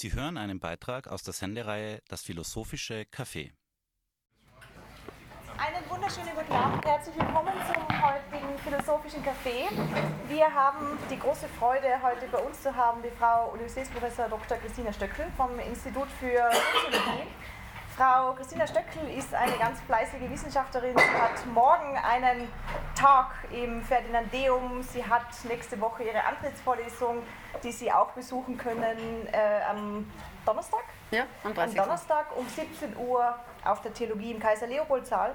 Sie hören einen Beitrag aus der Sendereihe Das philosophische Café. Einen wunderschönen guten Abend, herzlich willkommen zum heutigen philosophischen Café. Wir haben die große Freude, heute bei uns zu haben die Frau Universitätsprofessor Dr. Christina Stöckel vom Institut für Soziologie. Frau Christina Stöckel ist eine ganz fleißige Wissenschaftlerin. Sie hat morgen einen Tag im Ferdinandeum. Sie hat nächste Woche ihre Antrittsvorlesung, die Sie auch besuchen können äh, am Donnerstag. Ja, am 30. Am Donnerstag um 17 Uhr auf der Theologie im Kaiser-Leopold-Saal.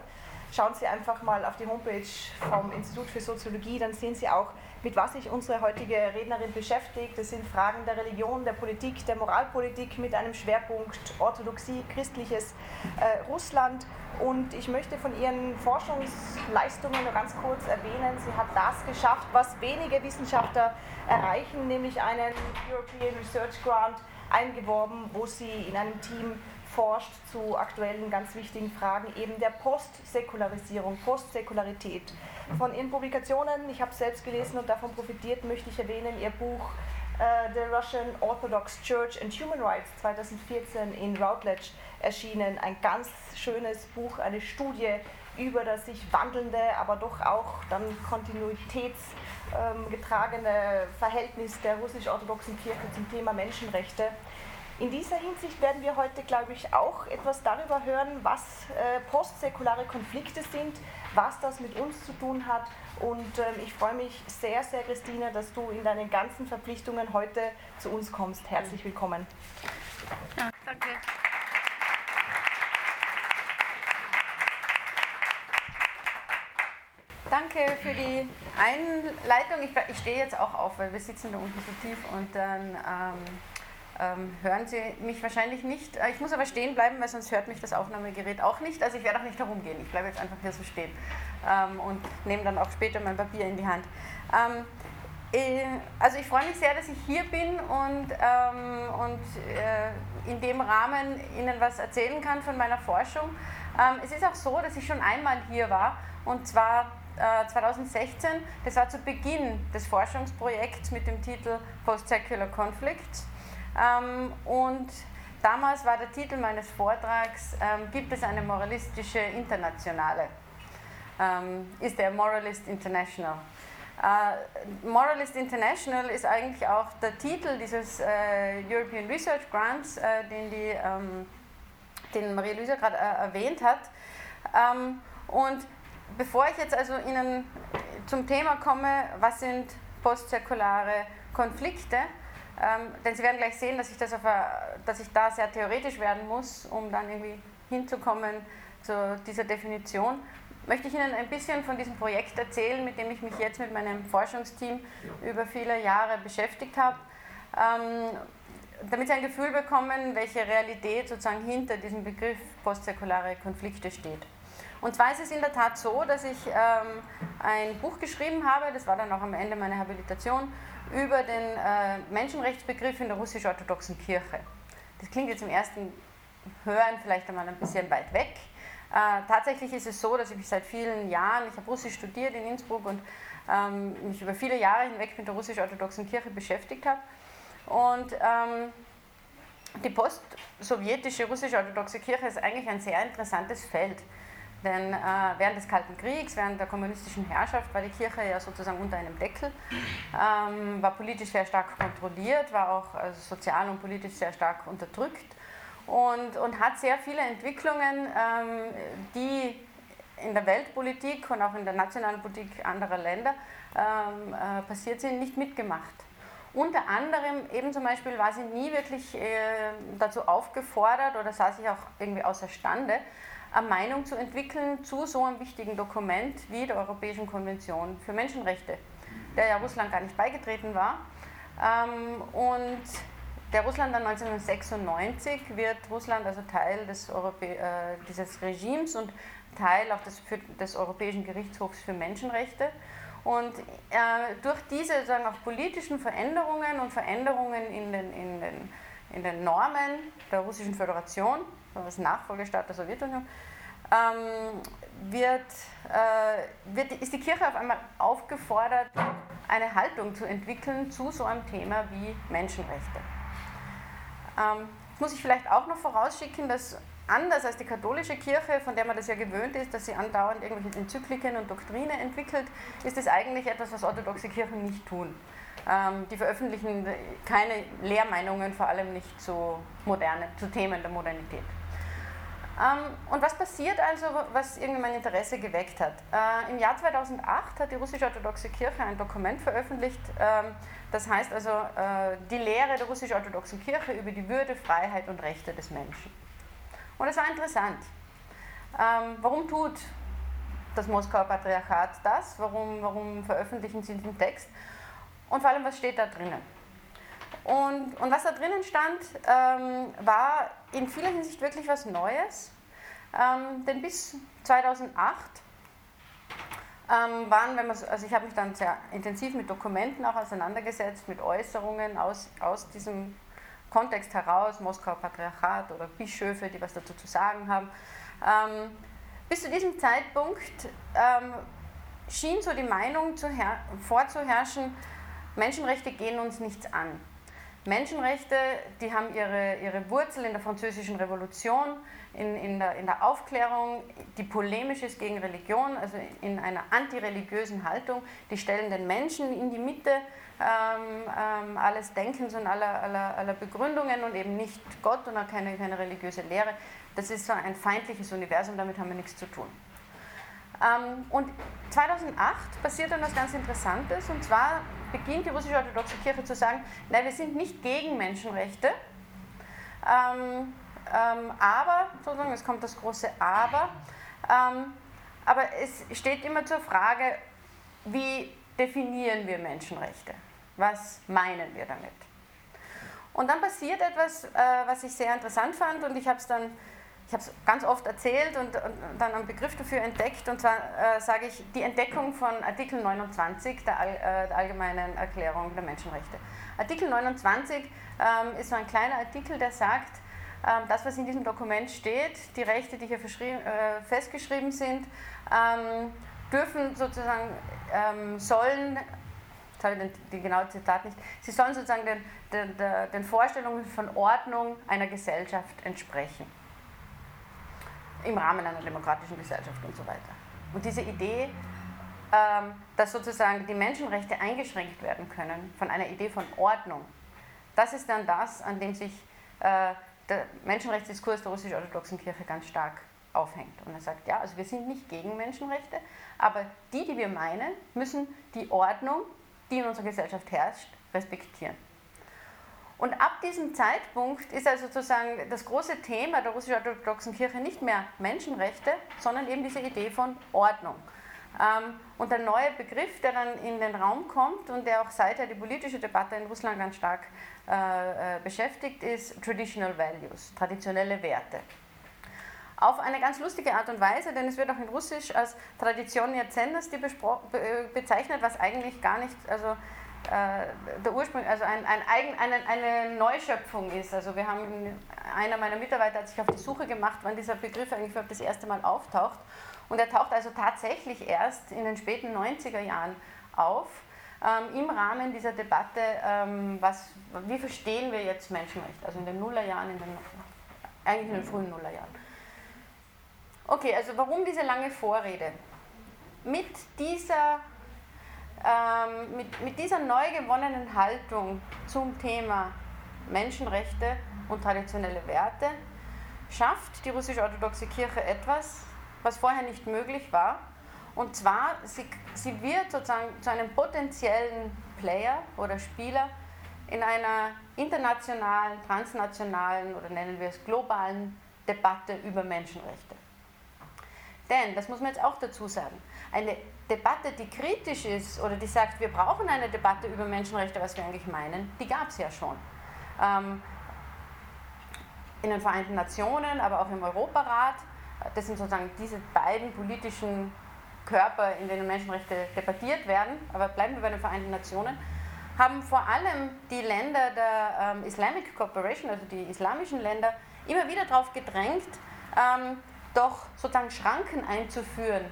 Schauen Sie einfach mal auf die Homepage vom Institut für Soziologie, dann sehen Sie auch, mit was sich unsere heutige Rednerin beschäftigt. Das sind Fragen der Religion, der Politik, der Moralpolitik mit einem Schwerpunkt Orthodoxie, christliches äh, Russland. Und ich möchte von ihren Forschungsleistungen nur ganz kurz erwähnen. Sie hat das geschafft, was wenige Wissenschaftler erreichen, nämlich einen European Research Grant eingeworben, wo sie in einem Team forscht zu aktuellen ganz wichtigen Fragen eben der Postsäkularisierung, Postsäkularität. Von ihren Publikationen, ich habe selbst gelesen und davon profitiert, möchte ich erwähnen, ihr Buch uh, The Russian Orthodox Church and Human Rights 2014 in Routledge erschienen. Ein ganz schönes Buch, eine Studie über das sich wandelnde, aber doch auch dann kontinuitätsgetragene ähm, Verhältnis der russisch-orthodoxen Kirche zum Thema Menschenrechte. In dieser Hinsicht werden wir heute, glaube ich, auch etwas darüber hören, was äh, postsäkulare Konflikte sind, was das mit uns zu tun hat. Und ähm, ich freue mich sehr, sehr, Christina, dass du in deinen ganzen Verpflichtungen heute zu uns kommst. Herzlich willkommen. Ja, danke. Danke für die Einleitung. Ich, ich stehe jetzt auch auf, weil wir sitzen da unten so tief und dann. Ähm, ähm, hören Sie mich wahrscheinlich nicht. Äh, ich muss aber stehen bleiben, weil sonst hört mich das Aufnahmegerät auch nicht. Also ich werde auch nicht herumgehen. Ich bleibe jetzt einfach hier so stehen ähm, und nehme dann auch später mein Papier in die Hand. Ähm, äh, also ich freue mich sehr, dass ich hier bin und, ähm, und äh, in dem Rahmen Ihnen was erzählen kann von meiner Forschung. Ähm, es ist auch so, dass ich schon einmal hier war und zwar 2016, äh, das war zu Beginn des Forschungsprojekts mit dem Titel Post-Secular Conflicts. Ähm, und damals war der Titel meines Vortrags, ähm, gibt es eine moralistische Internationale? Ähm, ist der Moralist International? Uh, Moralist International ist eigentlich auch der Titel dieses äh, European Research Grants, äh, den, die, ähm, den Marie-Louise gerade äh, erwähnt hat. Ähm, und bevor ich jetzt also Ihnen zum Thema komme, was sind postzirkulare Konflikte, ähm, denn Sie werden gleich sehen, dass ich, das auf, dass ich da sehr theoretisch werden muss, um dann irgendwie hinzukommen zu dieser Definition. Möchte ich Ihnen ein bisschen von diesem Projekt erzählen, mit dem ich mich jetzt mit meinem Forschungsteam über viele Jahre beschäftigt habe, ähm, damit Sie ein Gefühl bekommen, welche Realität sozusagen hinter diesem Begriff postsäkulare Konflikte steht. Und zwar ist es in der Tat so, dass ich ähm, ein Buch geschrieben habe, das war dann auch am Ende meiner Habilitation, über den äh, Menschenrechtsbegriff in der russisch-orthodoxen Kirche. Das klingt jetzt im ersten Hören vielleicht einmal ein bisschen weit weg. Äh, tatsächlich ist es so, dass ich mich seit vielen Jahren, ich habe Russisch studiert in Innsbruck und ähm, mich über viele Jahre hinweg mit der russisch-orthodoxen Kirche beschäftigt habe. Und ähm, die post-sowjetische russisch-orthodoxe Kirche ist eigentlich ein sehr interessantes Feld. Denn äh, während des Kalten Kriegs, während der kommunistischen Herrschaft war die Kirche ja sozusagen unter einem Deckel, ähm, war politisch sehr stark kontrolliert, war auch also sozial und politisch sehr stark unterdrückt und, und hat sehr viele Entwicklungen, ähm, die in der Weltpolitik und auch in der nationalen Politik anderer Länder ähm, äh, passiert sind, nicht mitgemacht. Unter anderem eben zum Beispiel war sie nie wirklich äh, dazu aufgefordert oder sah sich auch irgendwie außerstande, eine Meinung zu entwickeln zu so einem wichtigen Dokument wie der Europäischen Konvention für Menschenrechte, der ja Russland gar nicht beigetreten war. Ähm, und der Russland dann 1996 wird Russland also Teil des Europä äh, dieses Regimes und Teil auch des, des Europäischen Gerichtshofs für Menschenrechte. Und äh, durch diese sozusagen auch politischen Veränderungen und Veränderungen in den, in den, in den Normen der Russischen Föderation als Nachfolgestaat der Sowjetunion, ähm, wird, äh, wird, ist die Kirche auf einmal aufgefordert, eine Haltung zu entwickeln zu so einem Thema wie Menschenrechte. Ähm, muss ich vielleicht auch noch vorausschicken, dass anders als die katholische Kirche, von der man das ja gewöhnt ist, dass sie andauernd irgendwelche Enzykliken und Doktrine entwickelt, ist es eigentlich etwas, was orthodoxe Kirchen nicht tun. Ähm, die veröffentlichen keine Lehrmeinungen, vor allem nicht zu, moderne, zu Themen der Modernität. Ähm, und was passiert also, was irgendwie mein Interesse geweckt hat? Äh, Im Jahr 2008 hat die russisch-orthodoxe Kirche ein Dokument veröffentlicht, ähm, das heißt also äh, die Lehre der russisch-orthodoxen Kirche über die Würde, Freiheit und Rechte des Menschen. Und es war interessant. Ähm, warum tut das Moskauer Patriarchat das? Warum, warum veröffentlichen sie diesen Text? Und vor allem, was steht da drinnen? Und, und was da drinnen stand, ähm, war in vieler Hinsicht wirklich was Neues. Ähm, denn bis 2008 ähm, waren, wenn man, also ich habe mich dann sehr intensiv mit Dokumenten auch auseinandergesetzt, mit Äußerungen aus, aus diesem Kontext heraus, Moskauer Patriarchat oder Bischöfe, die was dazu zu sagen haben. Ähm, bis zu diesem Zeitpunkt ähm, schien so die Meinung vorzuherrschen, Menschenrechte gehen uns nichts an. Menschenrechte, die haben ihre, ihre Wurzel in der Französischen Revolution, in, in, der, in der Aufklärung, die polemisch ist gegen Religion, also in einer antireligiösen Haltung. Die stellen den Menschen in die Mitte ähm, ähm, alles Denkens und aller, aller, aller Begründungen und eben nicht Gott und auch keine, keine religiöse Lehre. Das ist so ein feindliches Universum, damit haben wir nichts zu tun. Ähm, und 2008 passiert dann was ganz Interessantes und zwar beginnt die russische orthodoxe Kirche zu sagen, nein, wir sind nicht gegen Menschenrechte, ähm, ähm, aber, sozusagen, es kommt das große Aber, ähm, aber es steht immer zur Frage, wie definieren wir Menschenrechte? Was meinen wir damit? Und dann passiert etwas, äh, was ich sehr interessant fand und ich habe es dann ich habe es ganz oft erzählt und, und, dann einen Begriff dafür entdeckt, und zwar äh, sage ich die Entdeckung von Artikel 29 der, äh, der, Allgemeinen Erklärung der Menschenrechte. Artikel 29 ähm, ist so ein kleiner Artikel, der sagt, ähm, das, was in diesem Dokument steht, die Rechte, die hier äh, festgeschrieben sind, ähm, dürfen sozusagen, ähm, sollen jetzt habe ich den, die genaue Zitat nicht, sie sollen sozusagen den, den, den Vorstellungen von Ordnung einer Gesellschaft entsprechen im Rahmen einer demokratischen Gesellschaft und so weiter. Und diese Idee, ähm, dass sozusagen die Menschenrechte eingeschränkt werden können von einer Idee von Ordnung, das ist dann das, an dem sich äh, der Menschenrechtsdiskurs der russisch-orthodoxen Kirche ganz stark aufhängt. Und er sagt, ja, also wir sind nicht gegen Menschenrechte, aber die, die wir meinen, müssen die Ordnung, die in unserer Gesellschaft herrscht, respektieren. Und ab diesem Zeitpunkt ist also sozusagen das große Thema der russisch-orthodoxen Kirche nicht mehr Menschenrechte, sondern eben diese Idee von Ordnung. Ähm, und der neue Begriff, der dann in den Raum kommt und der auch seither die politische Debatte in Russland ganz stark äh, äh beschäftigt, ist Traditional Values, traditionelle Werte. Auf eine ganz lustige Art und Weise, denn es wird auch in Russisch als Tradition Yacennosti bezeichnet, was eigentlich gar nicht, also der Ursprung, also ein, ein Eigen, eine, eine Neuschöpfung ist. Also wir haben, einer meiner Mitarbeiter hat sich auf die Suche gemacht, wann dieser Begriff eigentlich das erste Mal auftaucht. Und er taucht also tatsächlich erst in den späten 90er Jahren auf, ähm, im Rahmen dieser Debatte, ähm, was, wie verstehen wir jetzt Menschenrechte, also in den Nullerjahren, in den, eigentlich in den frühen Nullerjahren. Okay, also warum diese lange Vorrede? Mit dieser ähm, mit, mit dieser neu gewonnenen Haltung zum Thema Menschenrechte und traditionelle Werte schafft die russisch-orthodoxe Kirche etwas, was vorher nicht möglich war. Und zwar, sie, sie wird sozusagen zu einem potenziellen Player oder Spieler in einer internationalen, transnationalen oder nennen wir es globalen Debatte über Menschenrechte. Denn, das muss man jetzt auch dazu sagen, eine Debatte, die kritisch ist oder die sagt, wir brauchen eine Debatte über Menschenrechte, was wir eigentlich meinen, die gab es ja schon. Ähm, in den Vereinten Nationen, aber auch im Europarat. Das sind sozusagen diese beiden politischen Körper, in denen Menschenrechte debattiert werden. Aber bleiben wir bei den Vereinten Nationen. Haben vor allem die Länder der ähm, Islamic Cooperation, also die islamischen Länder, immer wieder darauf gedrängt, ähm, doch sozusagen Schranken einzuführen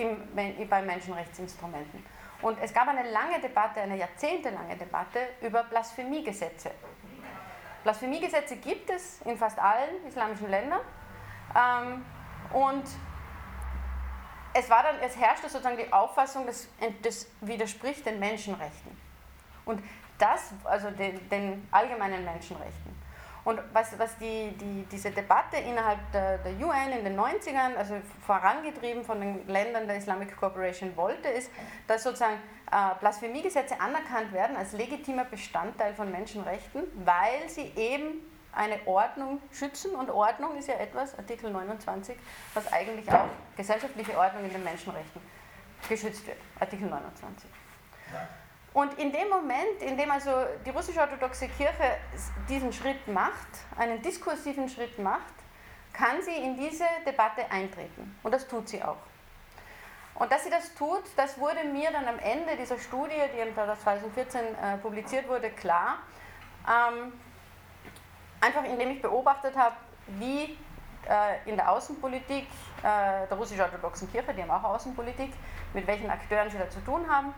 im, bei Menschenrechtsinstrumenten. Und es gab eine lange Debatte, eine jahrzehntelange Debatte über Blasphemiegesetze. Blasphemiegesetze gibt es in fast allen islamischen Ländern. Ähm, und es, war dann, es herrschte sozusagen die Auffassung, dass das widerspricht den Menschenrechten. Und das, also den, den allgemeinen Menschenrechten. Und was, was die, die, diese Debatte innerhalb der, der, UN in den 90ern, also vorangetrieben von den Ländern der Islamic Cooperation wollte, ist, dass sozusagen äh, Blasphemiegesetze anerkannt werden als legitimer Bestandteil von Menschenrechten, weil sie eben eine Ordnung schützen. Und Ordnung ist ja etwas, Artikel 29, was eigentlich auch gesellschaftliche Ordnung in den Menschenrechten geschützt wird, Artikel 29. Und in dem Moment, in dem also die russisch-orthodoxe Kirche diesen Schritt macht, einen diskursiven Schritt macht, kann sie in diese Debatte eintreten. Und das tut sie auch. Und dass sie das tut, das wurde mir dann am Ende dieser Studie, die 2014 äh, publiziert wurde, klar. Ähm, einfach indem ich beobachtet habe, wie äh, in der Außenpolitik äh, der russisch-orthodoxen Kirche, die haben auch Außenpolitik, mit welchen Akteuren sie da zu tun haben,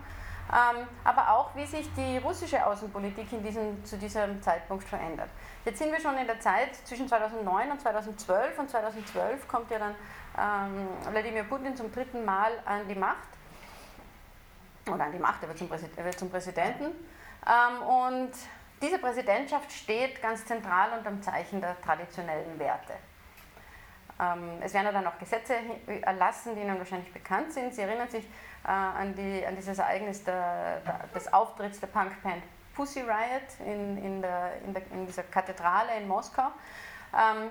aber auch wie sich die russische Außenpolitik in diesem, zu diesem Zeitpunkt verändert. Jetzt sind wir schon in der Zeit zwischen 2009 und 2012 und 2012 kommt ja dann ähm, Wladimir Putin zum dritten Mal an die Macht. Oder an die Macht, er wird zum, Präsid er wird zum Präsidenten. Ähm, und diese Präsidentschaft steht ganz zentral unter dem Zeichen der traditionellen Werte. Ähm, es werden dann auch Gesetze erlassen, die Ihnen wahrscheinlich bekannt sind. Sie erinnern sich an, die, an dieses Ereignis der, der, des Auftritts der Punkband Pussy Riot in, in, der, in, der, in dieser Kathedrale in Moskau. Ähm,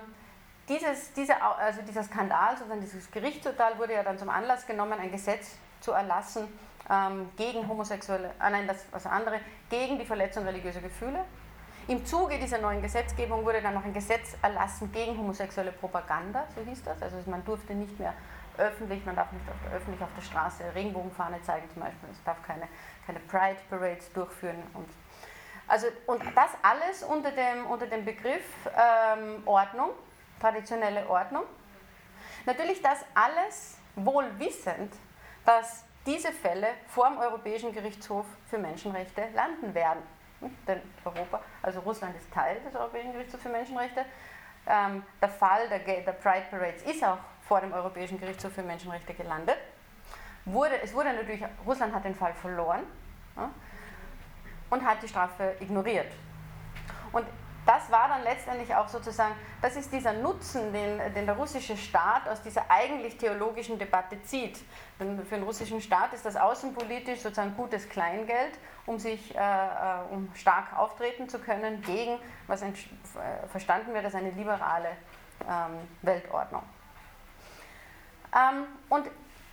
dieses, diese, also dieser Skandal, sozusagen dieses Gerichtsurteil wurde ja dann zum Anlass genommen, ein Gesetz zu erlassen ähm, gegen homosexuelle, äh, nein, das was andere, gegen die Verletzung religiöser Gefühle. Im Zuge dieser neuen Gesetzgebung wurde dann noch ein Gesetz erlassen gegen homosexuelle Propaganda, so hieß das. Also man durfte nicht mehr öffentlich, man darf nicht auf der, öffentlich auf der Straße Regenbogenfahne zeigen zum Beispiel, es darf keine, keine Pride Parades durchführen. Und, also, und das alles unter dem, unter dem Begriff ähm, Ordnung, traditionelle Ordnung. Natürlich das alles wohl wissend, dass diese Fälle vor dem Europäischen Gerichtshof für Menschenrechte landen werden. Denn Europa, also Russland ist Teil des Europäischen Gerichtshofs für Menschenrechte. Ähm, der Fall der, der Pride Parades ist auch vor dem Europäischen Gerichtshof für Menschenrechte gelandet. Wurde, es wurde natürlich, Russland hat den Fall verloren ja, und hat die Strafe ignoriert. Und das war dann letztendlich auch sozusagen, das ist dieser Nutzen, den, den der russische Staat aus dieser eigentlich theologischen Debatte zieht. Denn für den russischen Staat ist das außenpolitisch sozusagen gutes Kleingeld, um sich äh, äh um stark auftreten zu können gegen, was äh, verstanden wird als eine liberale ähm, Weltordnung. Ähm, und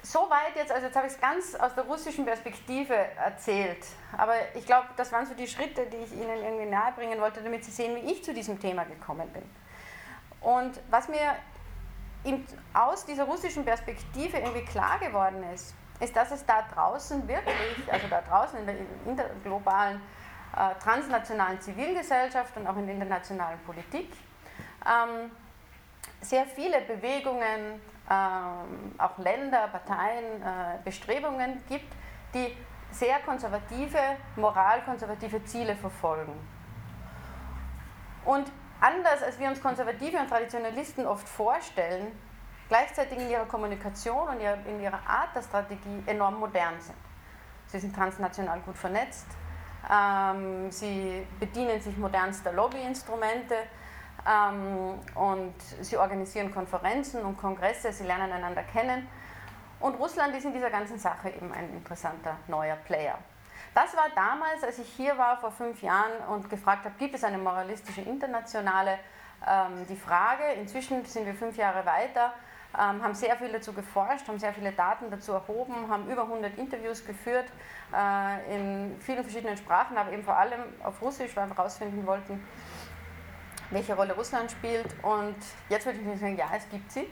Soweit jetzt, also jetzt habe ich es ganz aus der russischen Perspektive erzählt, aber ich glaube, das waren so die Schritte, die ich Ihnen irgendwie nahebringen wollte, damit Sie sehen, wie ich zu diesem Thema gekommen bin. Und was mir in, aus dieser russischen Perspektive irgendwie klar geworden ist, ist, dass es da draußen wirklich, also da draußen in der, globalen, äh, transnationalen Zivilgesellschaft und auch in der internationalen Politik, ähm, sehr viele Bewegungen, auch Länder, Parteien, äh, Bestrebungen gibt, die sehr konservative, moralkonservative Ziele verfolgen. Und anders als wir uns Konservative und Traditionalisten oft vorstellen, gleichzeitig in ihrer Kommunikation und in ihrer Art der Strategie enorm modern sind. Sie sind transnational gut vernetzt, ähm, sie bedienen sich modernster Lobbyinstrumente, ähm, und sie organisieren Konferenzen und Kongresse, sie lernen einander kennen. Und Russland ist in dieser ganzen Sache eben ein interessanter neuer Player. Das war damals, als ich hier war vor fünf Jahren und gefragt habe, gibt es eine moralistische Internationale, ähm, die Frage. Inzwischen sind wir fünf Jahre weiter, ähm, haben sehr viel dazu geforscht, haben sehr viele Daten dazu erhoben, haben über 100 Interviews geführt äh, in vielen verschiedenen Sprachen, aber eben vor allem auf Russisch, weil wir herausfinden wollten, welche Rolle Russland spielt. Und jetzt würde ich sagen, ja, es gibt sie.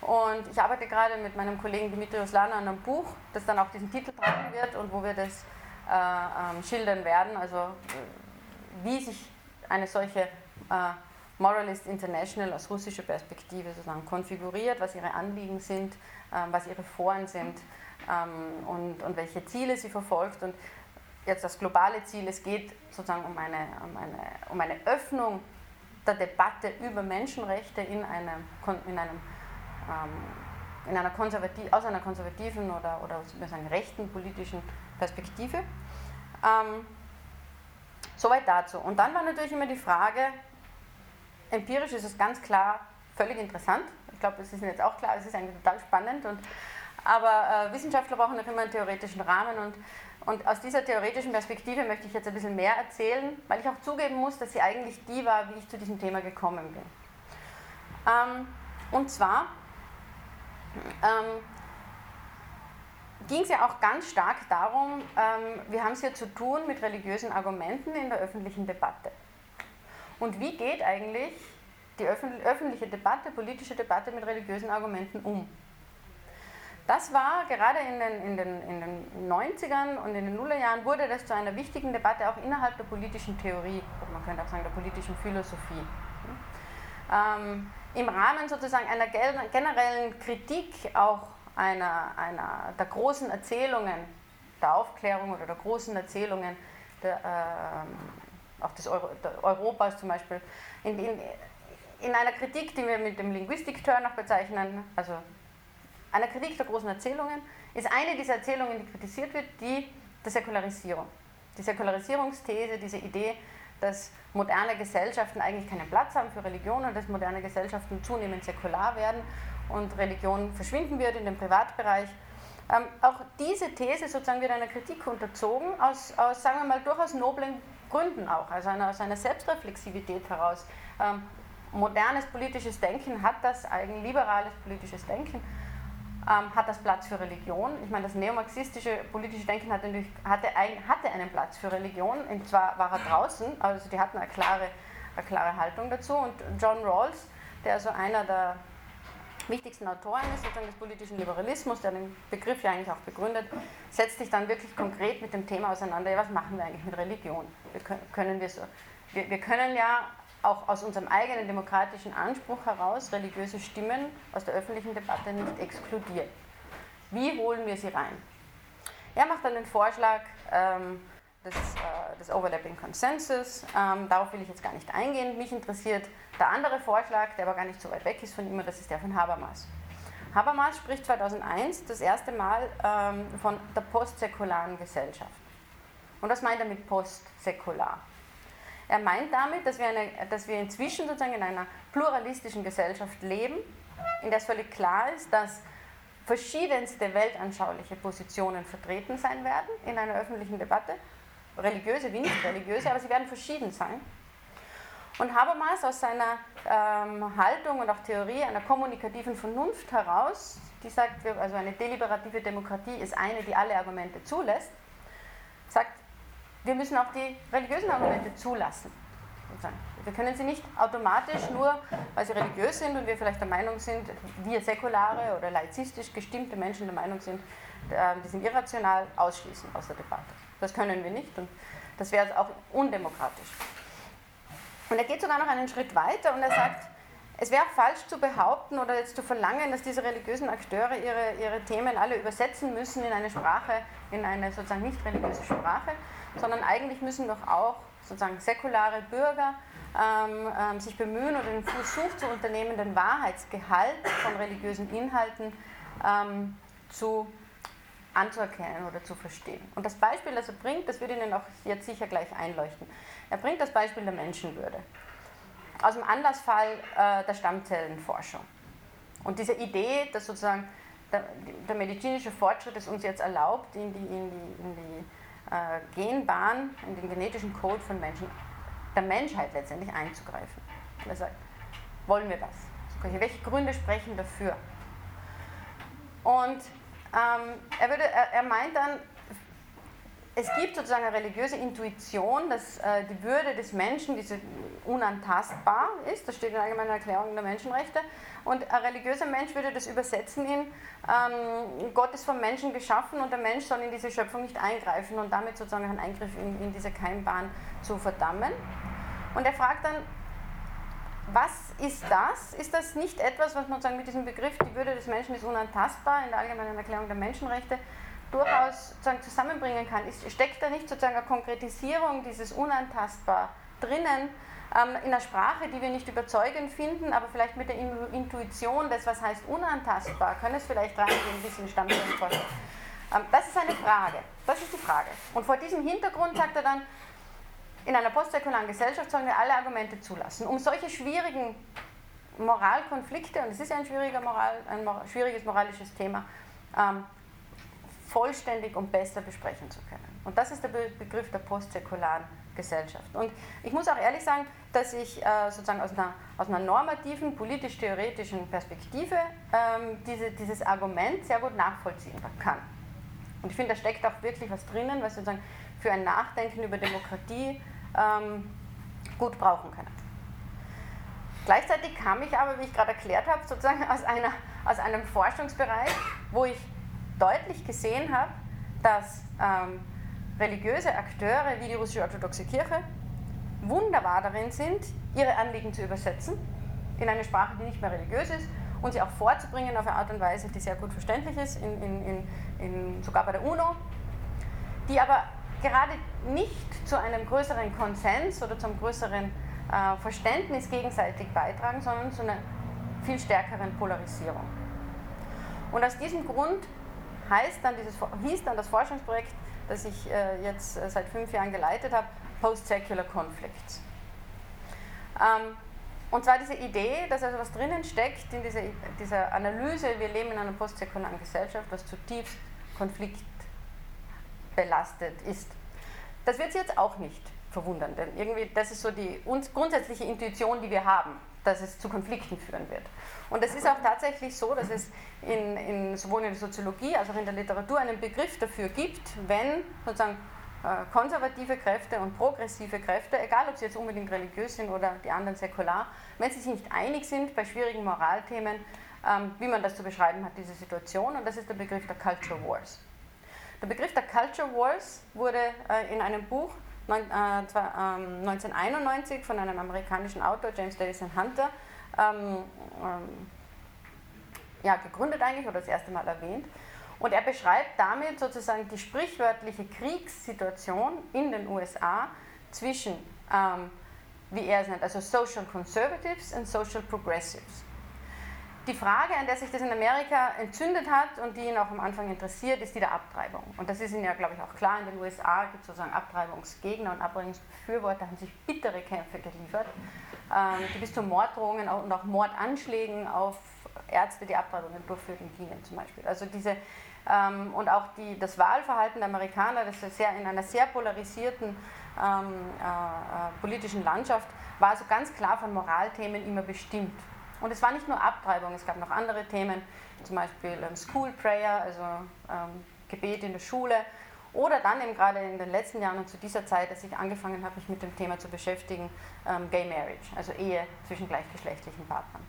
Und ich arbeite gerade mit meinem Kollegen Dimitri Ruslana an einem Buch, das dann auch diesen Titel tragen wird und wo wir das äh, ähm, schildern werden, also äh, wie sich eine solche äh, Moralist International aus russischer Perspektive sozusagen konfiguriert, was ihre Anliegen sind, äh, was ihre Foren sind ähm, und, und welche Ziele sie verfolgt. Und jetzt das globale Ziel, es geht sozusagen um eine, um eine, um eine Öffnung der Debatte über Menschenrechte in einem, in einem ähm, in einer konservativ, aus einer konservativen oder, oder sagen, rechten politischen Perspektive. Ähm, soweit dazu. Und dann war natürlich immer die Frage, empirisch ist es ganz klar völlig interessant. Ich glaube, es ist jetzt auch klar, es ist eigentlich total spannend. Und, aber äh, Wissenschaftler brauchen auch immer einen theoretischen Rahmen. Und, und aus dieser theoretischen Perspektive möchte ich jetzt ein bisschen mehr erzählen, weil ich auch zugeben muss, dass sie eigentlich die war, wie ich zu diesem Thema gekommen bin. Ähm, und zwar ähm, ging es ja auch ganz stark darum, ähm, wir haben es hier zu tun mit religiösen Argumenten in der öffentlichen Debatte. Und wie geht eigentlich die öffentliche Debatte, politische Debatte mit religiösen Argumenten um? Das war gerade in den, in, den, in den 90ern und in den Nullerjahren wurde das zu einer wichtigen Debatte auch innerhalb der politischen Theorie, man könnte auch sagen der politischen Philosophie. Ähm, Im Rahmen sozusagen einer generellen Kritik auch einer, einer der großen Erzählungen der Aufklärung oder der großen Erzählungen der, äh, auch des Euro, Europas zum Beispiel, in, in, in, einer Kritik, die wir mit dem Linguistik-Turn noch bezeichnen, also einer Kritik der großen Erzählungen, ist eine dieser Erzählungen, die kritisiert wird, die der Säkularisierung. Die Säkularisierungsthese, diese Idee, dass moderne Gesellschaften eigentlich keinen Platz haben für Religion und dass moderne Gesellschaften zunehmend säkular werden und Religion verschwinden wird in dem Privatbereich. Ähm, auch diese These sozusagen wird einer Kritik unterzogen, aus, aus, sagen wir mal, durchaus noblen Gründen auch, also einer, aus einer Selbstreflexivität heraus. Ähm, modernes politisches Denken hat das, eigen liberales politisches Denken, ähm, hat das Platz für Religion. Ich meine, das neomarxistische politische Denken hatte, hatte, ein, hatte einen Platz für Religion, und zwar war er draußen, also die hatten eine klare, eine klare Haltung dazu. Und John Rawls, der also einer der wichtigsten Autoren ist, des politischen Liberalismus, der den Begriff ja eigentlich auch begründet, setzt sich dann wirklich konkret mit dem Thema auseinander, ja, was machen wir eigentlich mit Religion? Wir können, wir, so, wir, wir können ja auch aus unserem eigenen demokratischen Anspruch heraus religiöse Stimmen aus der öffentlichen Debatte nicht exkludieren. Wie holen wir sie rein? Er macht dann den Vorschlag ähm, des, äh, des, Overlapping Consensus. Ähm, darauf will ich jetzt gar nicht eingehen. Mich interessiert der andere Vorschlag, der aber gar nicht so weit weg ist von ihm, das ist der von Habermas. Habermas spricht 2001 das erste Mal ähm, von der postsäkularen Gesellschaft. Und was meint er mit postsäkular? Er meint damit, dass wir, eine, dass wir inzwischen sozusagen in einer pluralistischen Gesellschaft leben, in der es völlig klar ist, dass verschiedenste weltanschauliche Positionen vertreten sein werden in einer öffentlichen Debatte, religiöse wie nicht religiöse, aber sie werden verschieden sein. Und Habermas aus seiner ähm, Haltung und auch Theorie einer kommunikativen Vernunft heraus, die sagt, also eine deliberative Demokratie ist eine, die alle Argumente zulässt, sagt, wir müssen auch die religiösen Argumente zulassen. Wir können sie nicht automatisch nur, weil sie religiös sind und wir vielleicht der Meinung sind, wir säkulare oder laizistisch gestimmte Menschen der Meinung sind, äh, die sind irrational, ausschließen aus der Debatte. Das können wir nicht und das wäre auch undemokratisch. Und er geht sogar noch einen Schritt weiter und er sagt, es wäre falsch zu behaupten oder jetzt zu verlangen, dass diese religiösen Akteure ihre, ihre Themen alle übersetzen müssen in eine Sprache, in eine sozusagen nicht religiöse Sprache, sondern eigentlich müssen doch auch sozusagen säkulare Bürger ähm, ähm, sich bemühen oder den Versuch zu unternehmen, den Wahrheitsgehalt von religiösen Inhalten ähm, zu anzuerkennen oder zu verstehen. Und das Beispiel, das er bringt, das wird Ihnen auch jetzt sicher gleich einleuchten. Er bringt das Beispiel der Menschenwürde aus dem Anlassfall äh, der Stammzellenforschung. Und diese Idee, dass sozusagen der, der, medizinische Fortschritt es uns jetzt erlaubt, in die, in die, in die äh, Genbahn, in den genetischen Code von Menschen, der Menschheit letztendlich einzugreifen. Sagt, wollen wir das? Welche Gründe sprechen dafür? Und ähm, er, würde, er, er meint dann, es gibt sozusagen eine religiöse Intuition, dass äh, die Würde des Menschen diese unantastbar ist. Das steht in der Allgemeinen Erklärung der Menschenrechte. Und ein religiöser Mensch würde das übersetzen in ähm, Gott ist vom Menschen geschaffen und der Mensch soll in diese Schöpfung nicht eingreifen und damit sozusagen einen Eingriff in, in diese Keimbahn zu verdammen. Und er fragt dann, was ist das? Ist das nicht etwas, was man sagen mit diesem Begriff, die Würde des Menschen ist unantastbar in der Allgemeinen Erklärung der Menschenrechte, durchaus sozusagen zusammenbringen kann. Ist, steckt da nicht sozusagen eine Konkretisierung dieses Unantastbar drinnen, ähm, in einer Sprache, die wir nicht überzeugend finden, aber vielleicht mit der Intuition des, was heißt unantastbar, kann es vielleicht reingehen, ein bisschen Stammtisch vorstellen. Ähm, das ist eine Frage. Das ist die Frage. Und vor diesem Hintergrund sagt er dann, in einer postsäkularen Gesellschaft sollen wir alle Argumente zulassen, um solche schwierigen Moralkonflikte, und es ist ja ein, schwieriger Moral, ein schwieriges moralisches Thema, ähm, vollständig und besser besprechen zu können. Und das ist der Begriff der postsäkularen Gesellschaft. Und ich muss auch ehrlich sagen, dass ich äh, sozusagen aus einer, aus einer normativen, politisch-theoretischen Perspektive ähm, diese, dieses Argument sehr gut nachvollziehen kann. Und ich finde, da steckt auch wirklich was drinnen, was sozusagen für ein Nachdenken über Demokratie ähm, gut brauchen können. Gleichzeitig kam ich aber, wie ich gerade erklärt habe, sozusagen aus, einer, aus einem Forschungsbereich, wo ich deutlich gesehen habe, dass ähm, religiöse Akteure wie die russische orthodoxe Kirche wunderbar darin sind, ihre Anliegen zu übersetzen in eine Sprache, die nicht mehr religiös ist und sie auch vorzubringen auf eine Art und Weise, die sehr gut verständlich ist, in, in, in, sogar bei der UNO, die aber gerade nicht zu einem größeren Konsens oder zum größeren äh, Verständnis gegenseitig beitragen, sondern zu einer viel stärkeren Polarisierung. Und aus diesem Grund heißt dann dieses, hieß dann das Forschungsprojekt das ich äh, jetzt äh, seit fünf Jahren geleitet habe, Post-Secular Conflicts. Ähm, und zwar diese Idee, dass also was drinnen steckt in dieser, dieser Analyse, wir leben in einer postsäkularen Gesellschaft, was zutiefst konfliktbelastet ist. Das wird Sie jetzt auch nicht verwundern, denn irgendwie, das ist so die grundsätzliche Intuition, die wir haben, dass es zu Konflikten führen wird. Und es ist auch tatsächlich so, dass es in, in, sowohl in der Soziologie als auch in der Literatur einen Begriff dafür gibt, wenn sozusagen äh, konservative Kräfte und progressive Kräfte, egal ob sie jetzt unbedingt religiös sind oder die anderen säkular, wenn sie sich nicht einig sind bei schwierigen Moralthemen, ähm, wie man das zu beschreiben hat, diese Situation. Und das ist der Begriff der Culture Wars. Der Begriff der Culture Wars wurde äh, in einem Buch 1991 ähm, von einem amerikanischen Autor, James Davison Hunter, ähm, ähm, ja, gegründet eigentlich oder das erste Mal erwähnt. Und er beschreibt damit sozusagen die sprichwörtliche Kriegssituation in den USA zwischen, ähm, wie er es nennt, also Social Conservatives und Social Progressives. Die Frage, an der sich das in Amerika entzündet hat und die ihn auch am Anfang interessiert, ist die der Abtreibung. Und das ist Ihnen ja, glaube ich, auch klar. In den USA gibt es sozusagen Abtreibungsgegner und Abtreibungsbefürworter, haben sich bittere Kämpfe geliefert, ähm, die bis zu Morddrohungen und auch Mordanschlägen auf Ärzte, die Abtreibungen durchführten, gingen zum Beispiel. Also diese, ähm, und auch die, das Wahlverhalten der Amerikaner, das ist sehr, in einer sehr polarisierten ähm, äh, äh, politischen Landschaft, war also ganz klar von Moralthemen immer bestimmt. Und es war nicht nur Abtreibung, es gab noch andere Themen, zum Beispiel ähm, School Prayer, also ähm, Gebet in der Schule. Oder dann eben gerade in den letzten Jahren und zu dieser Zeit, als ich angefangen habe, mich mit dem Thema zu beschäftigen, ähm, Gay Marriage, also Ehe zwischen gleichgeschlechtlichen Partnern.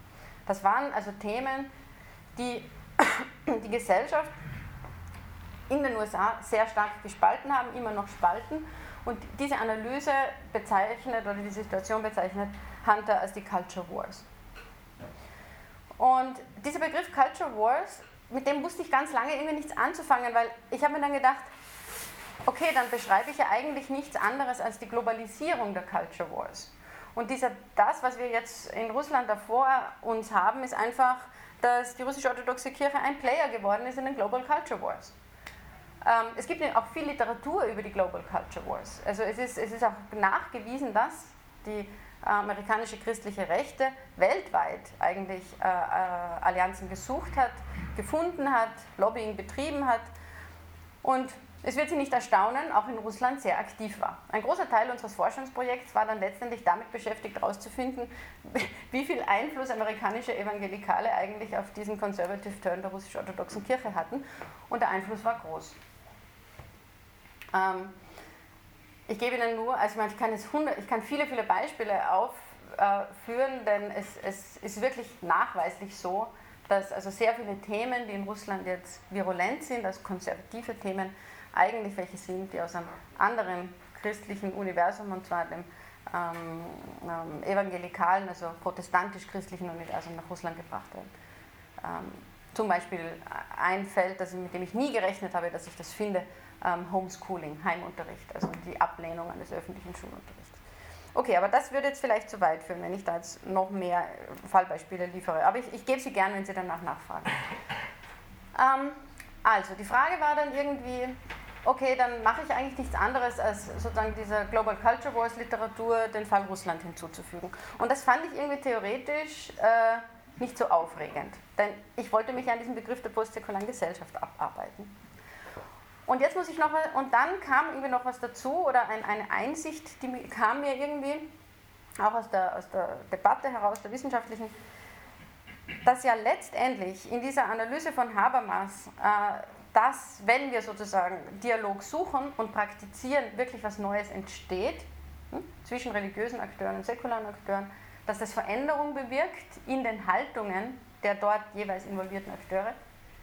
Das waren also Themen, die die Gesellschaft in den USA sehr stark gespalten haben, immer noch spalten. Und diese Analyse bezeichnet oder die Situation bezeichnet Hunter als die Culture Wars. Und dieser Begriff Culture Wars, mit dem wusste ich ganz lange irgendwie nichts anzufangen, weil ich habe mir dann gedacht, okay, dann beschreibe ich ja eigentlich nichts anderes als die Globalisierung der Culture Wars. Und dieser, das, was wir jetzt in Russland davor uns haben, ist einfach, dass die russische orthodoxe Kirche ein Player geworden ist in den Global Culture Wars. Ähm, es gibt auch viel Literatur über die Global Culture Wars. Also es ist, es ist auch nachgewiesen, dass die amerikanische christliche Rechte weltweit eigentlich äh, äh, Allianzen gesucht hat, gefunden hat, Lobbying betrieben hat und es wird Sie nicht erstaunen, auch in Russland sehr aktiv war. Ein großer Teil unseres Forschungsprojekts war dann letztendlich damit beschäftigt, herauszufinden, wie viel Einfluss amerikanische Evangelikale eigentlich auf diesen Conservative Turn der russisch-orthodoxen Kirche hatten. Und der Einfluss war groß. Ähm, ich gebe Ihnen nur, also ich kann, jetzt 100, ich kann viele, viele Beispiele aufführen, denn es, es ist wirklich nachweislich so, dass also sehr viele Themen, die in Russland jetzt virulent sind, als konservative Themen, eigentlich welche sind, die aus einem anderen christlichen Universum, und zwar dem ähm, ähm, evangelikalen, also protestantisch-christlichen Universum nach Russland gebracht werden. Ähm, zum Beispiel ein Feld, das, mit dem ich nie gerechnet habe, dass ich das finde, ähm, Homeschooling, Heimunterricht, also die Ablehnung eines öffentlichen Schulunterrichts. Okay, aber das würde jetzt vielleicht zu weit führen, wenn ich da jetzt noch mehr Fallbeispiele liefere. Aber ich, ich gebe sie gern, wenn Sie danach nachfragen. Ähm, also, die Frage war dann irgendwie, okay, dann mache ich eigentlich nichts anderes, als sozusagen dieser Global Culture Wars Literatur den Fall Russland hinzuzufügen. Und das fand ich irgendwie theoretisch äh, nicht so aufregend, denn ich wollte mich an diesem Begriff der postsäkularen Gesellschaft abarbeiten. Und jetzt muss ich noch mal, und dann kam irgendwie noch was dazu oder ein, eine Einsicht, die kam mir irgendwie auch aus der, aus der Debatte heraus, der wissenschaftlichen, dass ja letztendlich in dieser Analyse von Habermas, äh, dass, wenn wir sozusagen Dialog suchen und praktizieren, wirklich was Neues entsteht, hm, zwischen religiösen Akteuren und säkularen Akteuren, dass das Veränderung bewirkt in den Haltungen der dort jeweils involvierten Akteure,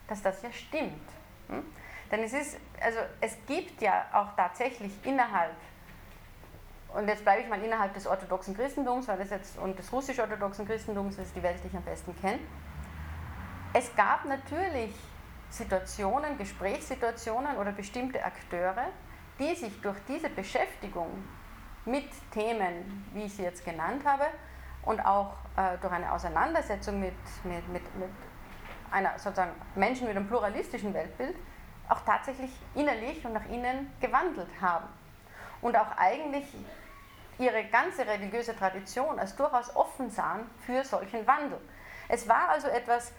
dass das ja stimmt. Hm? Denn es ist, also es gibt ja auch tatsächlich innerhalb, und jetzt bleibe ich mal innerhalb des orthodoxen Christentums, weil das jetzt und des russisch-orthodoxen Christentums ist die Welt, die ich am besten kenne. Es gab natürlich Situationen, Gesprächssituationen oder bestimmte Akteure, die sich durch diese Beschäftigung mit Themen, wie ich sie jetzt genannt habe, und auch äh, durch eine Auseinandersetzung mit, mit, mit, mit einer sozusagen Menschen mit einem pluralistischen Weltbild auch tatsächlich innerlich und nach innen gewandelt haben. Und auch eigentlich ihre ganze religiöse Tradition als durchaus offen sahen für solchen Wandel. Es war also etwas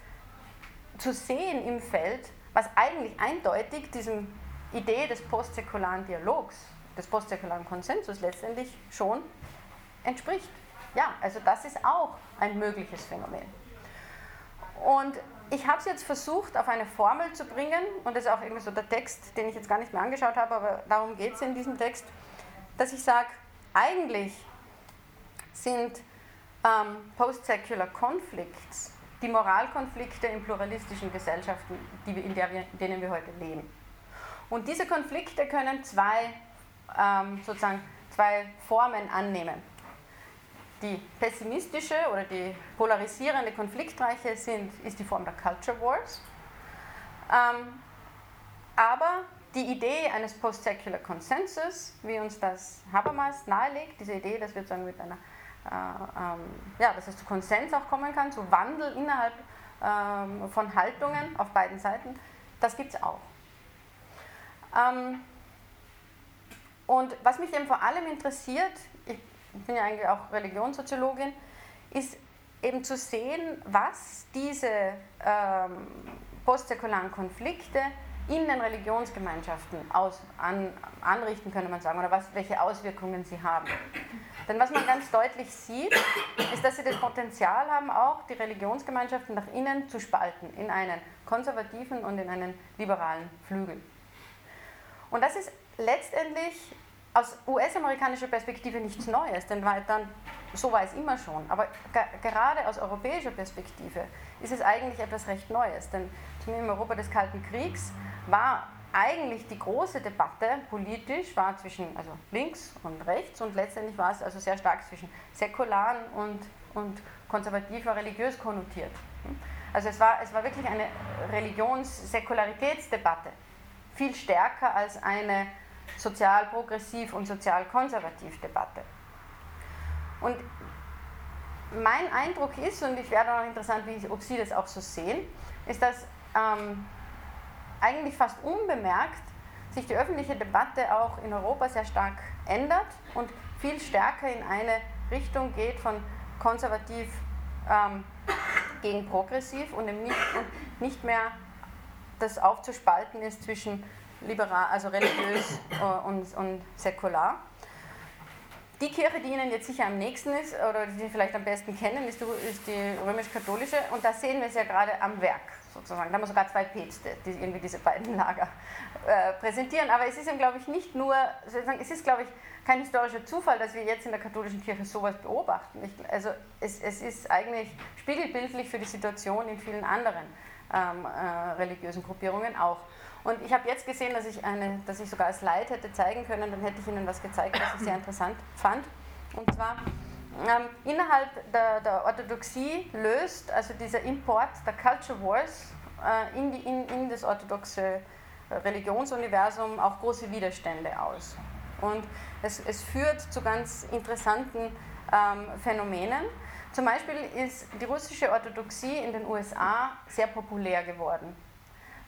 zu sehen im Feld, was eigentlich eindeutig diesem Idee des postsäkularen Dialogs, des postsäkularen Konsensus letztendlich schon entspricht. Ja, also das ist auch ein mögliches Phänomen. Und ich habe es jetzt versucht, auf eine Formel zu bringen, und das ist auch irgendwie so der Text, den ich jetzt gar nicht mehr angeschaut habe, aber darum geht es in diesem Text, dass ich sage, eigentlich sind ähm, Post-Secular Conflicts die Moralkonflikte in pluralistischen Gesellschaften, die wir, in, der wir, in denen wir heute leben. Und diese Konflikte können zwei, ähm, sozusagen zwei Formen annehmen. Die pessimistische oder die polarisierende, konfliktreiche sind, ist die Form der Culture Wars. Ähm, aber die Idee eines Post-Secular Consensus, wie uns das Habermas nahelegt, diese Idee, dass wir sozusagen mit einer, äh, ähm, ja, dass es zu Konsens auch kommen kann, zu Wandel innerhalb ähm, von Haltungen auf beiden Seiten, das gibt es auch. Ähm, und was mich eben vor allem interessiert, ich bin ja eigentlich auch Religionssoziologin, ist eben zu sehen, was diese ähm, postsäkularen Konflikte in den Religionsgemeinschaften aus, an, anrichten, könnte man sagen, oder was, welche Auswirkungen sie haben. Denn was man ganz deutlich sieht, ist, dass sie das Potenzial haben, auch die Religionsgemeinschaften nach innen zu spalten, in einen konservativen und in einen liberalen Flügel. Und das ist letztendlich aus US-amerikanischer Perspektive nichts Neues, denn dann, so war es immer schon. Aber gerade aus europäischer Perspektive ist es eigentlich etwas recht Neues, denn im Europa des Kalten Kriegs war eigentlich die große Debatte politisch war zwischen also links und rechts und letztendlich war es also sehr stark zwischen säkularen und, und konservativer religiös konnotiert. Also es war, es war wirklich eine Religionssäkularitätsdebatte, viel stärker als eine sozial-progressiv und sozial-konservativ Debatte. Und mein Eindruck ist, und ich wäre noch interessant, wie, ob Sie das auch so sehen, ist, dass ähm, eigentlich fast unbemerkt sich die öffentliche Debatte auch in Europa sehr stark ändert und viel stärker in eine Richtung geht von konservativ ähm, gegen progressiv und nicht, und nicht mehr das aufzuspalten ist zwischen liberal, also religiös äh, und, und säkular. Die Kirche, die Ihnen jetzt sicher am nächsten ist oder die Sie vielleicht am besten kennen, ist die, römisch-katholische und da sehen wir es ja gerade am Werk sozusagen. Da haben wir sogar zwei Päpste, die irgendwie diese beiden Lager äh, präsentieren. Aber es ist eben, glaube ich, nicht nur, sozusagen, es ist, glaube ich, kein historischer Zufall, dass wir jetzt in der katholischen Kirche sowas beobachten. Ich, also es, es ist eigentlich spiegelbildlich für die Situation in vielen anderen ähm, äh, religiösen Gruppierungen auch. Und ich habe jetzt gesehen, dass ich, eine, dass ich sogar Slide hätte zeigen können, dann hätte ich Ihnen was gezeigt, was ich sehr interessant fand. Und zwar ähm, innerhalb der, der, Orthodoxie löst also dieser Import der Culture Wars äh, in, die, in, in das orthodoxe Religionsuniversum auch große Widerstände aus. Und es, es führt zu ganz interessanten ähm, Phänomenen. Zum Beispiel ist die russische Orthodoxie in den USA sehr populär geworden,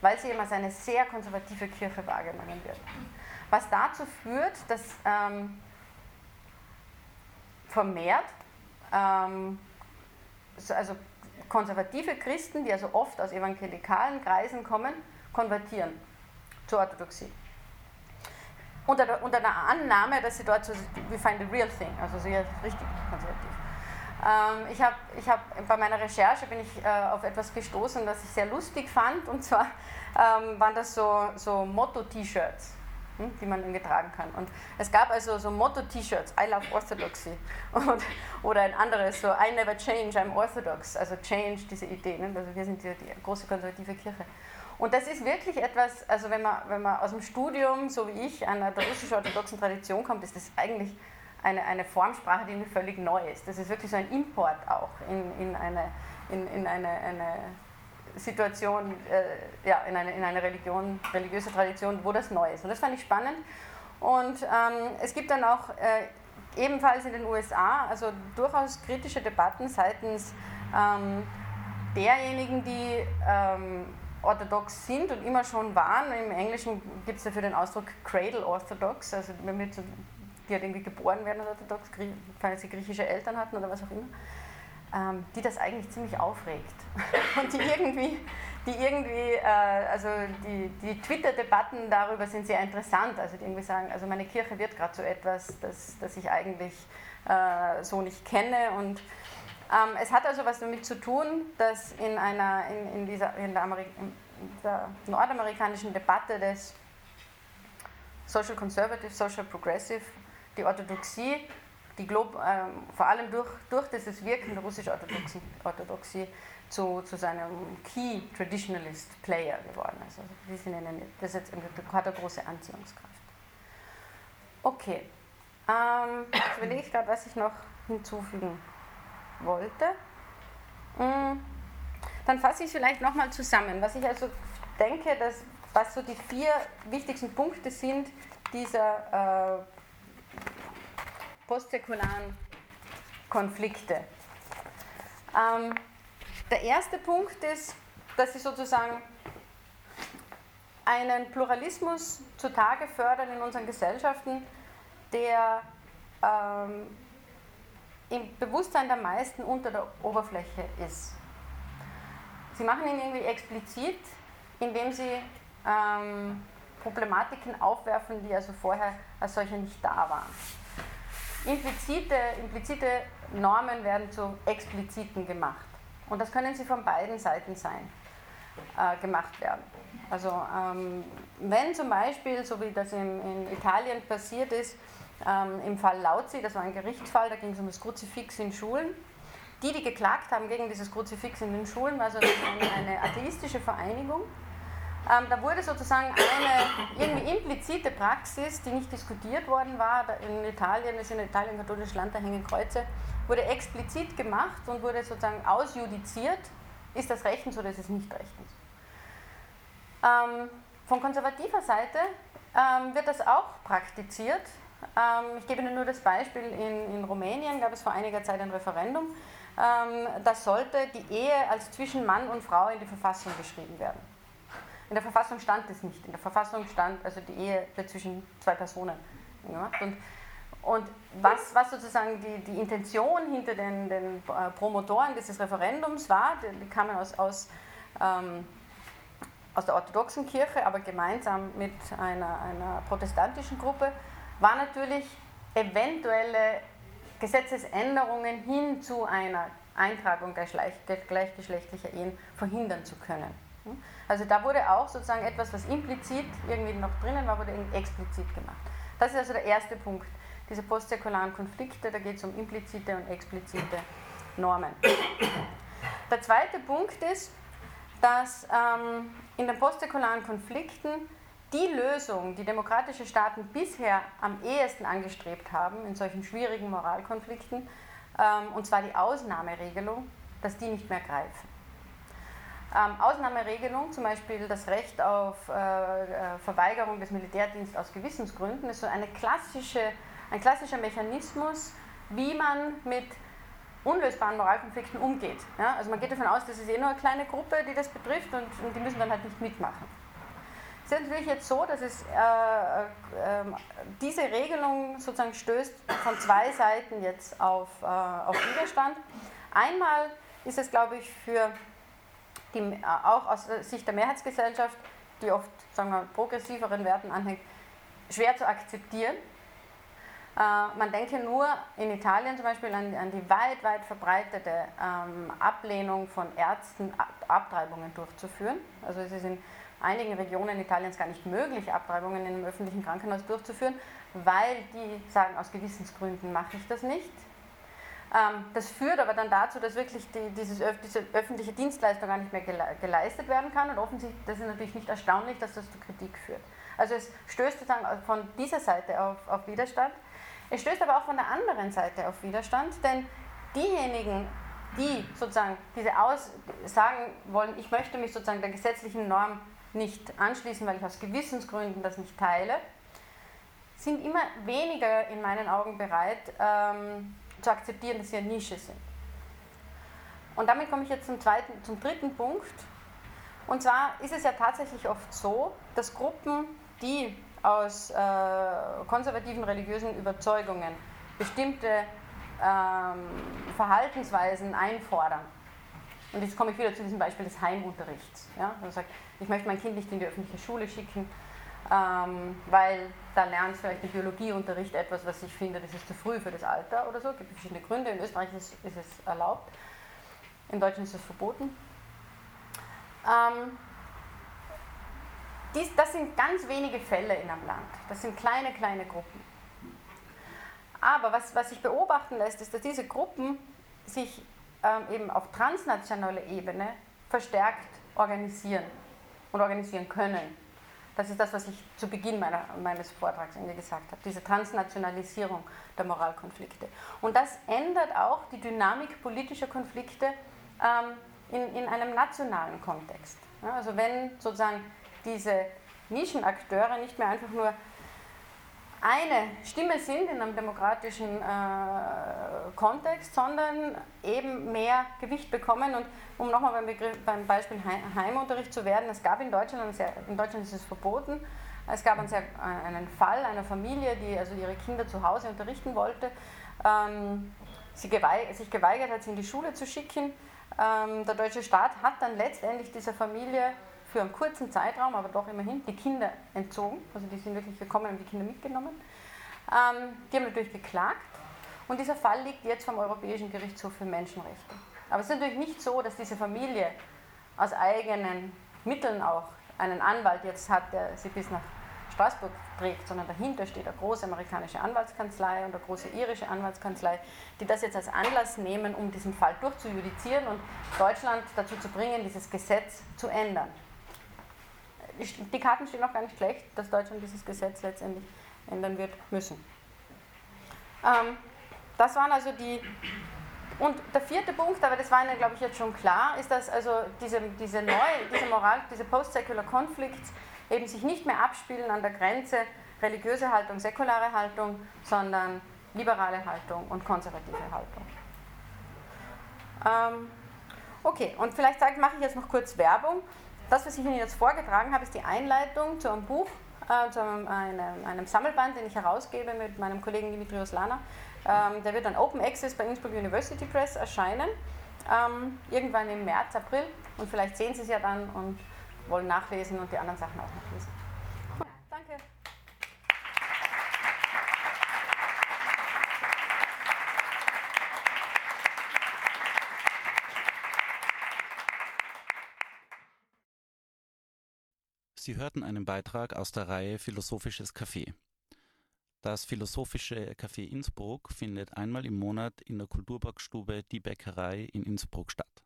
weil sie immer als eine sehr konservative Kirche wahrgenommen wird. Was dazu führt, dass ähm, vermehrt ähm, also konservative Christen, die also oft aus evangelikalen Kreisen kommen, konvertieren zur Orthodoxie. Unter der, unter der Annahme, dass sie dort so, we find the real thing, also sehr richtig konservativ. Ähm, ich habe ich hab, bei meiner Recherche bin ich äh, auf etwas gestoßen, das ich sehr lustig fand, und zwar ähm, waren das so, so Motto-T-Shirts hm, die man getragen kann. Und es gab also so Motto-T-Shirts, I love Orthodoxy. Und, oder ein anderes, so I never change, I'm Orthodox. Also change, diese Idee. Ne? Also wir sind die, die große konservative Kirche. Und das ist wirklich etwas, also wenn man, wenn man aus dem Studium, so wie ich, einer der russisch-orthodoxen Tradition kommt, ist das eigentlich eine, eine Formsprache, die mir völlig neu ist. Das ist wirklich so ein Import auch in, in eine, in, in eine, eine Situation, äh, ja, in eine, in eine Religion, religiöse Tradition, wo das neu ist. Und das fand ich spannend. Und ähm, es gibt dann auch äh, ebenfalls in den USA also durchaus kritische Debatten seitens ähm, derjenigen, die ähm, orthodox sind und immer schon waren. Im Englischen gibt es dafür den Ausdruck Cradle Orthodox, also wenn wir zu, die halt irgendwie geboren werden orthodox, weil sie griechische Eltern hatten oder was auch immer, ähm, die das eigentlich ziemlich aufregt. Und die irgendwie, die irgendwie, äh, also die, die Twitter-Debatten darüber sind sehr interessant, also die irgendwie sagen, also meine Kirche wird gerade so etwas, das, das ich eigentlich äh, so nicht kenne. Und ähm, es hat also was damit zu tun, dass in, einer, in, in, dieser, in, der, Amerik in der nordamerikanischen Debatte des Social Conservative, Social Progressive, die Orthodoxie, die Glob, äh, vor allem durch, durch dieses Wirken der russischen Orthodoxie, Orthodoxie zu, zu seinem Key Traditionalist Player geworden ist. Also die sind eine, das jetzt, hat eine große Anziehungskraft. Okay, ähm, jetzt überlege ich gerade, was ich noch hinzufügen wollte. Mm, dann fasse ich es vielleicht nochmal zusammen. Was ich also denke, dass, was so die vier wichtigsten Punkte sind dieser äh, postsäkularen Konflikte. Ähm, der erste Punkt ist, dass sie sozusagen einen Pluralismus zutage fördern in unseren Gesellschaften, der ähm, im Bewusstsein der meisten unter der Oberfläche ist. Sie machen ihn irgendwie explizit, indem sie ähm, Problematiken aufwerfen, die also vorher als solche nicht da waren. Implizite, implizite Normen werden zu expliziten gemacht. Und das können sie von beiden Seiten sein, äh, gemacht werden. Also ähm, wenn zum Beispiel, so wie das in, in Italien passiert ist, ähm, im Fall Lauzi, das war ein Gerichtsfall, da ging es um das Kruzifix in Schulen. Die, die geklagt haben gegen dieses Kruzifix in den Schulen, war so eine, eine atheistische Vereinigung. Ähm, da wurde sozusagen eine irgendwie implizite Praxis, die nicht diskutiert worden war, in Italien, ist in Italien ein katholisches Land, da hängen Kreuze, wurde explizit gemacht und wurde sozusagen ausjudiziert, ist das rechtens oder ist es nicht rechtens. Ähm, von konservativer Seite ähm, wird das auch praktiziert. Ähm, ich gebe Ihnen nur das Beispiel, in, in Rumänien gab es vor einiger Zeit ein Referendum, ähm, da sollte die Ehe als zwischen Mann und Frau in die Verfassung geschrieben werden. In der Verfassung stand es nicht. In der Verfassung stand also die Ehe wird zwischen zwei Personen. Und, und was, was sozusagen die, die Intention hinter den, den äh, Promotoren dieses Referendums war, die kamen aus, aus ähm, aus der orthodoxen Kirche, aber gemeinsam mit einer, einer protestantischen Gruppe, war natürlich eventuelle Gesetzesänderungen hin zu einer Eintragung gleichgeschlechtlicher Ehen verhindern zu können. Also da wurde auch sozusagen etwas, was implizit irgendwie noch drinnen war, wurde explizit gemacht. Das ist also der erste Punkt, diese postsäkularen Konflikte, da geht es um implizite und explizite Normen. Der zweite Punkt ist, dass ähm, in den postsäkularen Konflikten die Lösung, die demokratische Staaten bisher am ehesten angestrebt haben, in solchen schwierigen Moralkonflikten, ähm, und zwar die Ausnahmeregelung, dass die nicht mehr greifen. Ähm, Ausnahmeregelung, zum Beispiel das Recht auf äh, äh Verweigerung des Militärdienstes aus Gewissensgründen, ist so eine klassische, ein klassischer Mechanismus, wie man mit unlösbaren Moralkonflikten umgeht. Ja? Also man geht davon aus, das ist eh nur eine kleine Gruppe, die das betrifft und, und die müssen dann halt nicht mitmachen. Es ist natürlich jetzt so, dass es, äh, äh, diese Regelung sozusagen stößt von zwei Seiten jetzt auf, äh, auf Widerstand. Einmal ist es, glaube ich, für die, äh, auch aus Sicht der Mehrheitsgesellschaft, die oft sagen wir, progressiveren Werten anhängt, schwer zu akzeptieren. Äh, man denke nur in Italien zum Beispiel an, an die weit, weit verbreitete ähm, Ablehnung von Ärzten, Ab Abtreibungen durchzuführen. Also es ist in einigen Regionen Italiens gar nicht möglich, Abtreibungen in einem öffentlichen Krankenhaus durchzuführen, weil die sagen, aus Gewissensgründen mache ich das nicht. Ähm, das führt aber dann dazu, dass wirklich die, dieses, diese öffentliche Dienstleistung gar nicht mehr geleistet werden kann und offensichtlich, das ist natürlich nicht erstaunlich, dass das zu Kritik führt. Also es stößt sozusagen von dieser Seite auf, auf Widerstand. Es stößt aber auch von der anderen Seite auf Widerstand, denn diejenigen, die sozusagen diese Aus sagen wollen, ich möchte mich sozusagen der gesetzlichen Norm nicht anschließen, weil ich aus Gewissensgründen das nicht teile, sind immer weniger in meinen Augen bereit, ähm, zu akzeptieren, dass sie eine Nische sind. Und damit komme ich jetzt zum, zweiten, zum dritten Punkt. Und zwar ist es ja tatsächlich oft so, dass Gruppen, die aus äh, konservativen religiösen Überzeugungen bestimmte ähm, Verhaltensweisen einfordern. Und jetzt komme ich wieder zu diesem Beispiel des Heimunterrichts. Ja? Man sagt, ich möchte mein Kind nicht in die öffentliche Schule schicken, ähm, weil da lernt vielleicht im Biologieunterricht etwas, was ich finde, das ist zu früh für das Alter oder so. Es gibt verschiedene Gründe. In Österreich ist, ist es erlaubt, in Deutschland ist es verboten. Ähm, dies, das sind ganz wenige Fälle in einem Land. Das sind kleine, kleine Gruppen. Aber was, was sich beobachten lässt, ist, dass diese Gruppen sich ähm, eben auf transnationaler Ebene verstärkt organisieren und organisieren können. Das ist das, was ich zu Beginn meiner, meines Vortrags gesagt habe, diese Transnationalisierung der Moralkonflikte. Und das ändert auch die Dynamik politischer Konflikte ähm, in, in einem nationalen Kontext. Ja, also wenn sozusagen diese Nischenakteure nicht mehr einfach nur eine Stimme sind in einem demokratischen äh, Kontext, sondern eben mehr Gewicht bekommen. Und um nochmal beim, beim Beispiel Heimunterricht zu werden, es gab in Deutschland, sehr, in Deutschland ist es verboten, es gab einen, sehr, einen, Fall einer Familie, die also ihre Kinder zu Hause unterrichten wollte, ähm, sie geweigert, sich geweigert hat, sie in die Schule zu schicken. Ähm, der deutsche Staat hat dann letztendlich dieser Familie für einen kurzen Zeitraum, aber doch immerhin, die Kinder entzogen. Also die sind wirklich gekommen und die Kinder mitgenommen. Ähm, die haben natürlich geklagt und dieser Fall liegt jetzt vom Europäischen Gerichtshof für Menschenrechte. Aber es ist natürlich nicht so, dass diese Familie aus eigenen Mitteln auch einen Anwalt jetzt hat, der sie bis nach Straßburg trägt, sondern dahinter steht eine große amerikanische Anwaltskanzlei und eine große irische Anwaltskanzlei, die das jetzt als Anlass nehmen, um diesen Fall durchzujudizieren und Deutschland dazu zu bringen, dieses Gesetz zu ändern die Karten stehen auch gar nicht schlecht, dass Deutschland dieses Gesetz letztendlich ändern wird müssen. Ähm, das waren also die. Und der vierte Punkt, aber das war Ihnen, glaube ich, jetzt schon klar, ist, dass also diese, diese neue, diese Moral, diese Post-Secular Conflicts eben sich nicht mehr abspielen an der Grenze religiöse Haltung, säkulare Haltung, sondern liberale Haltung und konservative Haltung. Ähm, okay, und vielleicht mache ich jetzt noch kurz Werbung. Das, was ich Ihnen jetzt vorgetragen habe, ist die Einleitung zu einem Buch, äh, zu einem, einem, einem, Sammelband, den ich herausgebe mit meinem Kollegen Dimitrios Lana. Ähm, der wird dann Open Access bei Innsbruck University Press erscheinen, ähm, irgendwann im März, April. Und vielleicht sehen Sie es ja dann und wollen nachlesen und die anderen Sachen auch nachlesen. Sie hörten einen Beitrag aus der Reihe Philosophisches Café. Das Philosophische Café Innsbruck findet einmal im Monat in der Kulturbergstube Die Bäckerei in Innsbruck statt.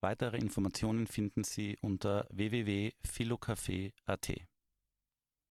Weitere Informationen finden Sie unter www.philocafé.at.